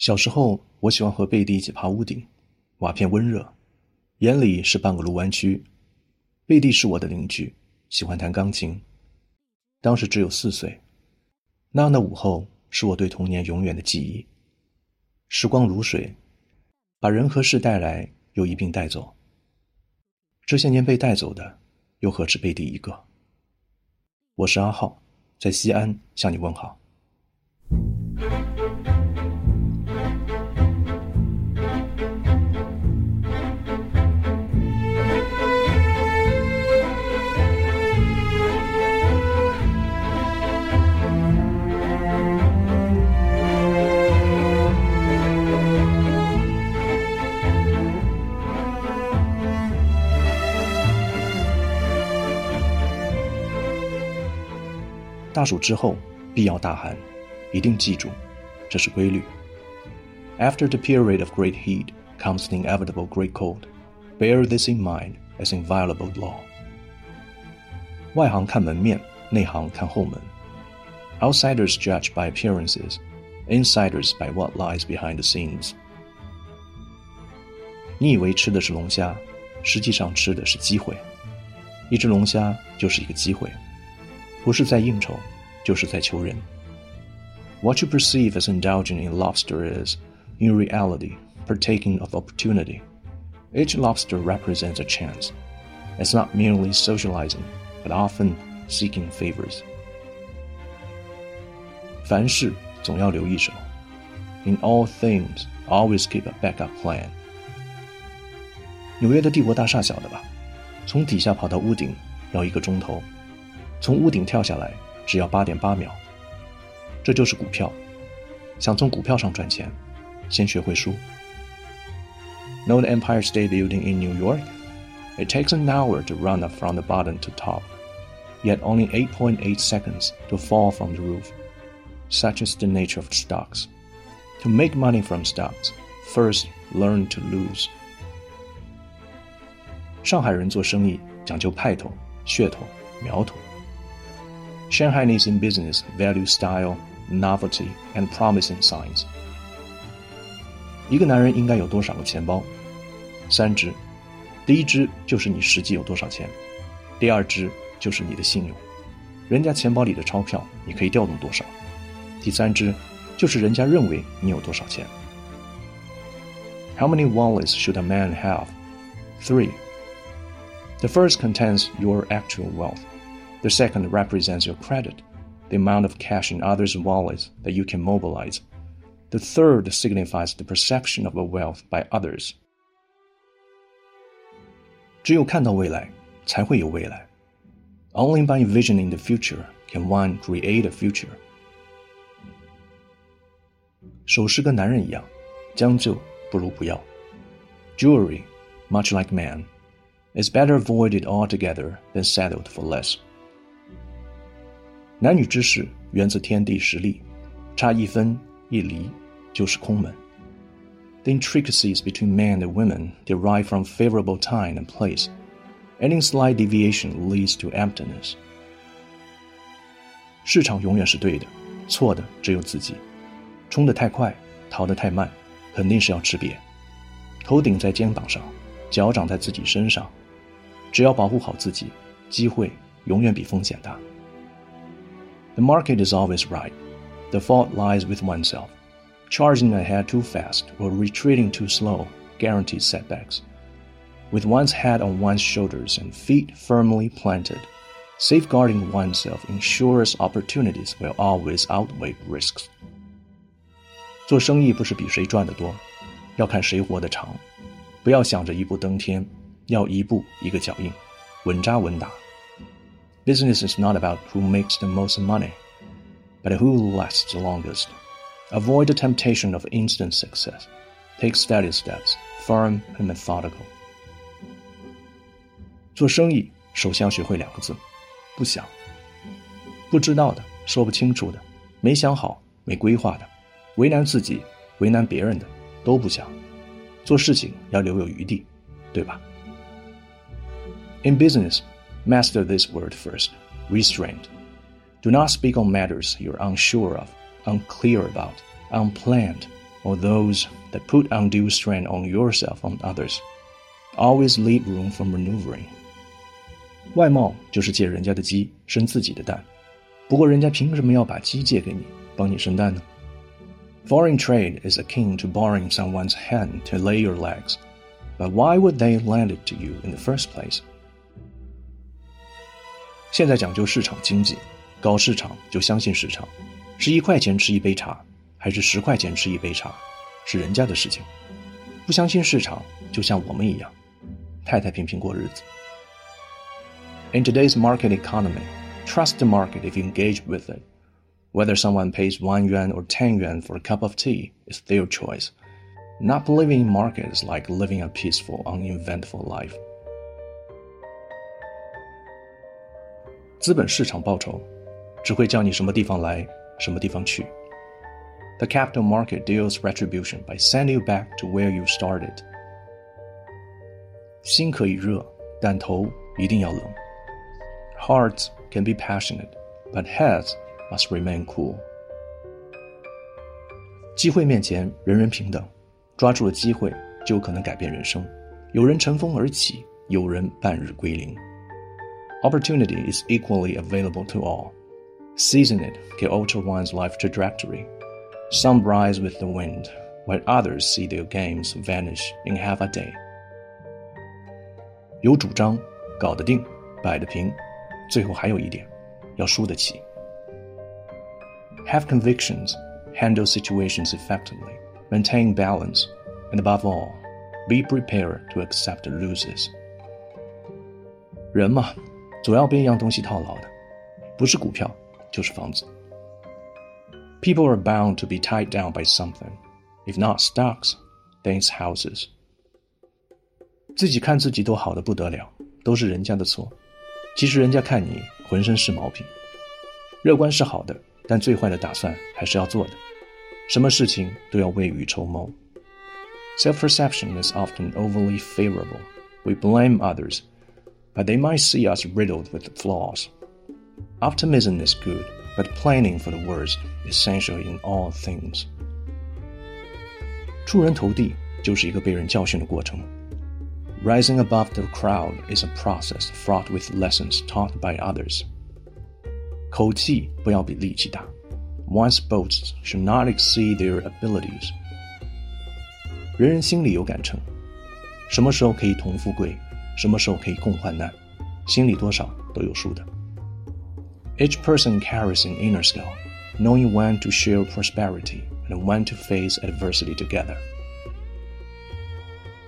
小时候，我喜欢和贝蒂一起爬屋顶，瓦片温热，眼里是半个卢湾区。贝蒂是我的邻居，喜欢弹钢琴。当时只有四岁，那样的午后是我对童年永远的记忆。时光如水，把人和事带来，又一并带走。这些年被带走的，又何止贝蒂一个？我是阿浩，在西安向你问好。大暑之后，必要大寒，一定记住，这是规律。After the period of great heat comes the inevitable great cold. Bear this in mind as inviolable law. 外行看门面，内行看后门。Outsiders judge by appearances, insiders by what lies behind the scenes. 你以为吃的是龙虾，实际上吃的是机会。一只龙虾就是一个机会。不是在应酬，就是在求人。What you perceive as indulging in lobster is, in reality, partaking of opportunity. Each lobster represents a chance. It's not merely socializing, but often seeking favors. 凡事总要留一手。In all things, always keep a backup plan. 纽约的帝国大厦晓得吧？从底下跑到屋顶要一个钟头。 从屋顶跳下来只要八点八秒，这就是股票。想从股票上赚钱，先学会输。Know the Empire State Building in New York? It takes an hour to run up from the bottom to top, yet only 8.8 seconds to fall from the roof. Such is the nature of stocks. To make money from stocks, first learn to lose. 上海人做生意讲究派头、噱头、苗头。 Shanghainese in business value style, novelty, and promising signs. 一个男人应该有多少个钱包？三只，第一只就是你实际有多少钱，第二只就是你的信用，人家钱包里的钞票你可以调动多少，第三只就是人家认为你有多少钱。How many wallets should a man have? Three. The first contains your actual wealth. The second represents your credit, the amount of cash in others' wallets that you can mobilize. The third signifies the perception of a wealth by others. 只有看到未来，才会有未来。Only by envisioning the future can one create a future. 首饰跟男人一样，将就不如不要。Jewelry, much like man, is better avoided altogether than settled for less. 男女之事源自天地实力，差一分一厘就是空门。The intricacies between men and women derive from favorable time and place. Any slight deviation leads to emptiness. 市场永远是对的，错的只有自己。冲得太快，逃得太慢，肯定是要吃瘪。头顶在肩膀上，脚长在自己身上。只要保护好自己，机会永远比风险大。the market is always right. The fault lies with oneself. Charging ahead too fast or retreating too slow guarantees setbacks. With one's head on one's shoulders and feet firmly planted, safeguarding oneself ensures opportunities will always outweigh risks. 做生意不是比谁赚得多，要看谁活得长。不要想着一步登天，要一步一个脚印，稳扎稳打。 Business is not about who makes the most money, but who lasts the longest. Avoid the temptation of instant success. Take steady steps, firm and methodical. 做生意首先要学会两个字：不想。不知道的、说不清楚的、没想好、没规划的、为难自己、为难别人的，都不想。做事情要留有余地，对吧？In business, Master this word first restraint. Do not speak on matters you're unsure of, unclear about, unplanned, or those that put undue strain on yourself on others. Always leave room for maneuvering. 外貌就是借人家的鸡生自己的蛋，不过人家凭什么要把鸡借给你，帮你生蛋呢？Foreign trade is akin to borrowing someone's hand to lay your legs, but why would they lend it to you in the first place? 现在讲究市场经济，搞市场就相信市场，是一块钱吃一杯茶，还是十块钱吃一杯茶，是人家的事情。不相信市场，就像我们一样，太太平平过日子。In today's market economy, trust the market if you engage with it. Whether someone pays one yuan or ten yuan for a cup of tea is their choice. Not believing in markets like living a peaceful, uneventful life. 资本市场报酬，只会叫你什么地方来，什么地方去。The capital market deals retribution by sending you back to where you started. 心可以热，但头一定要冷。Hearts can be passionate, but heads must remain cool. 机会面前，人人平等，抓住了机会，就有可能改变人生。有人乘风而起，有人半日归零。Opportunity is equally available to all. Seizing it can alter one's life trajectory. Some rise with the wind, while others see their gains vanish in half a day. 有主张，搞得定，摆得平，最后还有一点，要输得起。Have convictions, handle situations effectively, maintain balance, and above all, be prepared to accept losses. 人嘛， 总要被一样东西套牢的，不是股票就是房子。People are bound to be tied down by something. If not stocks, then it's houses. 自己看自己都好的不得了，都是人家的错。其实人家看你浑身是毛病。乐观是好的，但最坏的打算还是要做的。什么事情都要未雨绸缪。Self-perception is often overly favorable. We blame others but they might see us riddled with flaws. Optimism is good, but planning for the worst is essential in all things. 出人头地就是一个被人教训的过程。Rising above the crowd is a process fraught with lessons taught by others. 口气不要比力气大。One's boasts should not exceed their abilities. 人人心里有杆秤，什么时候可以同富贵， 什么时候可以共患难，心里多少都有数的。Each person carries an inner scale, knowing when to share prosperity and when to face adversity together.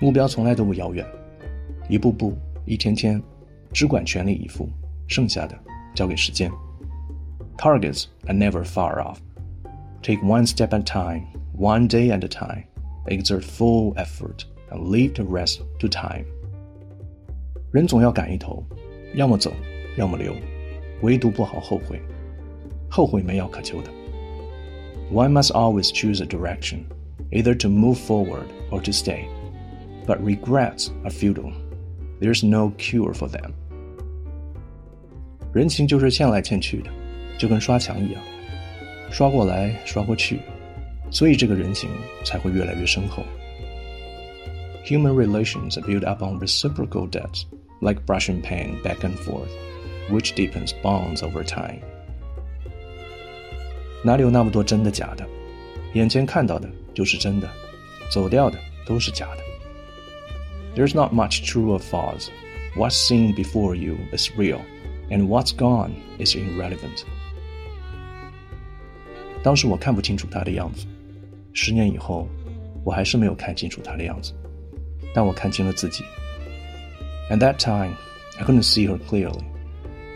目标从来都不遥远，一步步，一天天，只管全力以赴，剩下的交给时间。Targets are never far off. Take one step at a time, one day at a time. Exert full effort and leave the rest to time. 人总要赶一头，要么走，要么留，唯独不好后悔。后悔没药可救的。One must always choose a direction, either to move forward or to stay. But regrets are futile. There's no cure for them. 人情就是欠来欠去的，就跟刷墙一样，刷过来刷过去，所以这个人情才会越来越深厚。Human relations are built upon reciprocal debts like brushing paint back and forth, which deepens bonds over time. 哪里有那么多真的假的？眼前看到的就是真的，走掉的都是假的。There's not much true or false. What's seen before you is real, and what's gone is irrelevant. 当时我看不清楚他的样子，十年以后，我还是没有看清楚他的样子，但我看清了自己。 at that time, I couldn't see her clearly,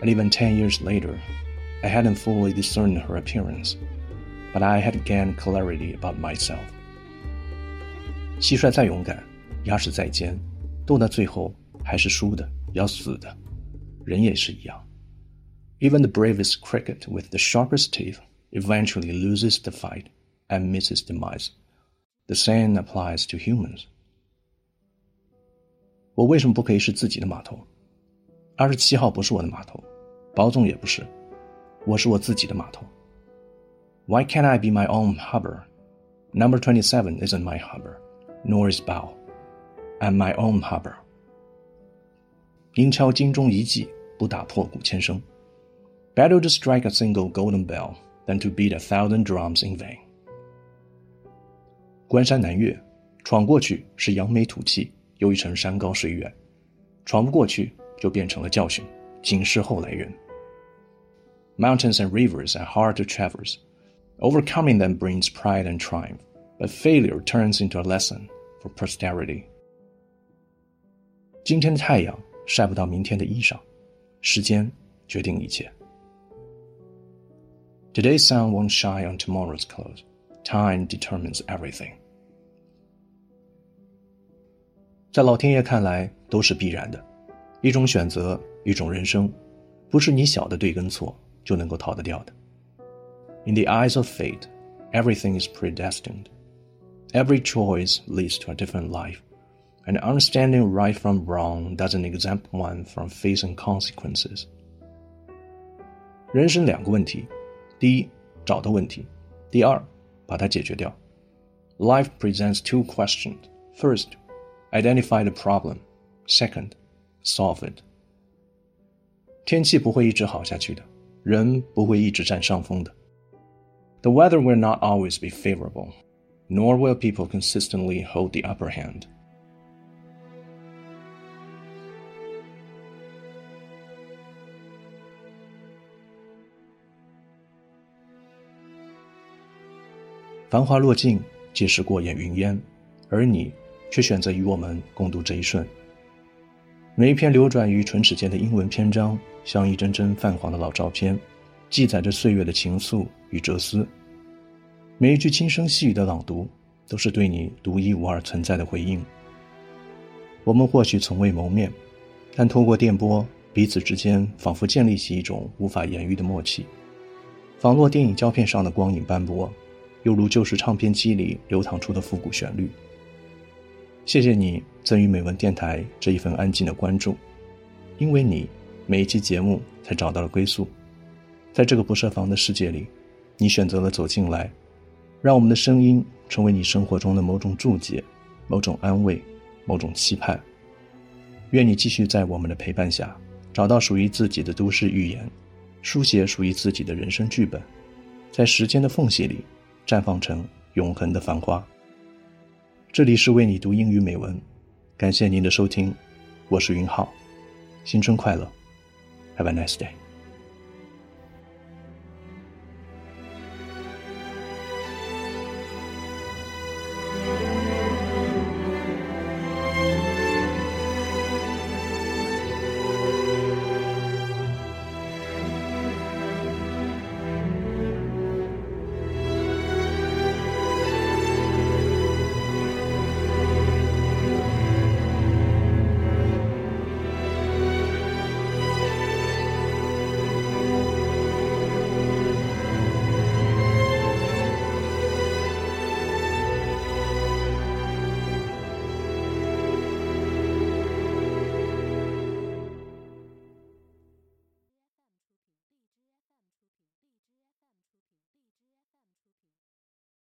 and even ten years later, I hadn't fully discerned her appearance, but I had gained clarity about myself. 蟋蟀再勇敢，牙齿再尖，斗到最后还是输的，要死的。人也是一样。Even the bravest cricket with the sharpest teeth eventually loses the fight and meets its demise. The same applies to humans. 我为什么不可以是自己的码头？二十七号不是我的码头，宝总也不是，我是我自己的码头。Why can't I be my own harbor? Number twenty-seven isn't my harbor, nor is Bao. I'm my own harbor. 应敲金钟一记，不打破鼓千声。Better to strike a single golden bell than to beat a thousand drums in vain. 关山南岳，闯过去是扬眉吐气。又一程山高水远；闯不过去，就变成了教训，警示后来人。Mountains and rivers are hard to traverse. Overcoming them brings pride and triumph, but failure turns into a lesson for posterity. 今天的太阳晒不到明天的衣裳，时间决定一切。Today's sun won't shine on tomorrow's clothes. Time determines everything. 在老天爷看来，都是必然的，一种选择，一种人生，不是你小的对跟错就能够逃得掉的。In the eyes of fate, everything is predestined. Every choice leads to a different life, and understanding right from wrong doesn't exempt one from facing consequences. 人生两个问题，第一，找到问题；第二，把它解决掉。Life presents two questions. First, identify the problem. Second, solve it. 天气不会一直好下去的，人不会一直占上风的。the weather will not always be favorable, nor will people consistently hold the upper hand. 繁华落尽，皆是过眼云烟，而你 却选择与我们共度这一瞬。每一篇流转于唇齿间的英文篇章，像一帧帧泛黄的老照片。记载着岁月的情愫与哲思，每一句轻声细语的朗读，都是对你独一无二存在的回应。我们或许从未谋面，但透过电波，彼此之间仿佛建立起一种无法言喻的默契，仿若电影胶片上的光影斑驳，犹如旧时唱片机里流淌出的复古旋律。谢谢你赠予美文电台这一份安静的关注，因为你，每一期节目才找到了归宿。在这个不设防的世界里，你选择了走进来，让我们的声音成为你生活中的某种注解、某种安慰、某种期盼。愿你继续在我们的陪伴下，找到属于自己的都市寓言，书写属于自己的人生剧本，在时间的缝隙里绽放成永恒的繁花。这里是为你读英语美文，感谢您的收听，我是云浩，新春快乐，Have a nice day。